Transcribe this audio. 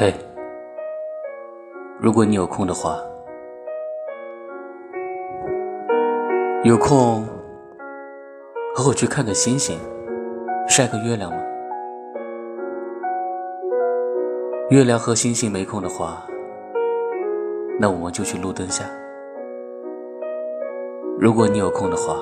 嘿如果你有空的话有空和我去看看星星晒个月亮吗月亮和星星没空的话那我们就去路灯下。如果你有空的话